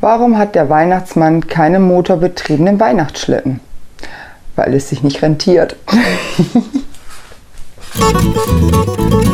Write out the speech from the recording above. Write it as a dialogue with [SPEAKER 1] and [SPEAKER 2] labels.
[SPEAKER 1] Warum hat der Weihnachtsmann keine motorbetriebenen Weihnachtsschlitten? Weil es sich nicht rentiert.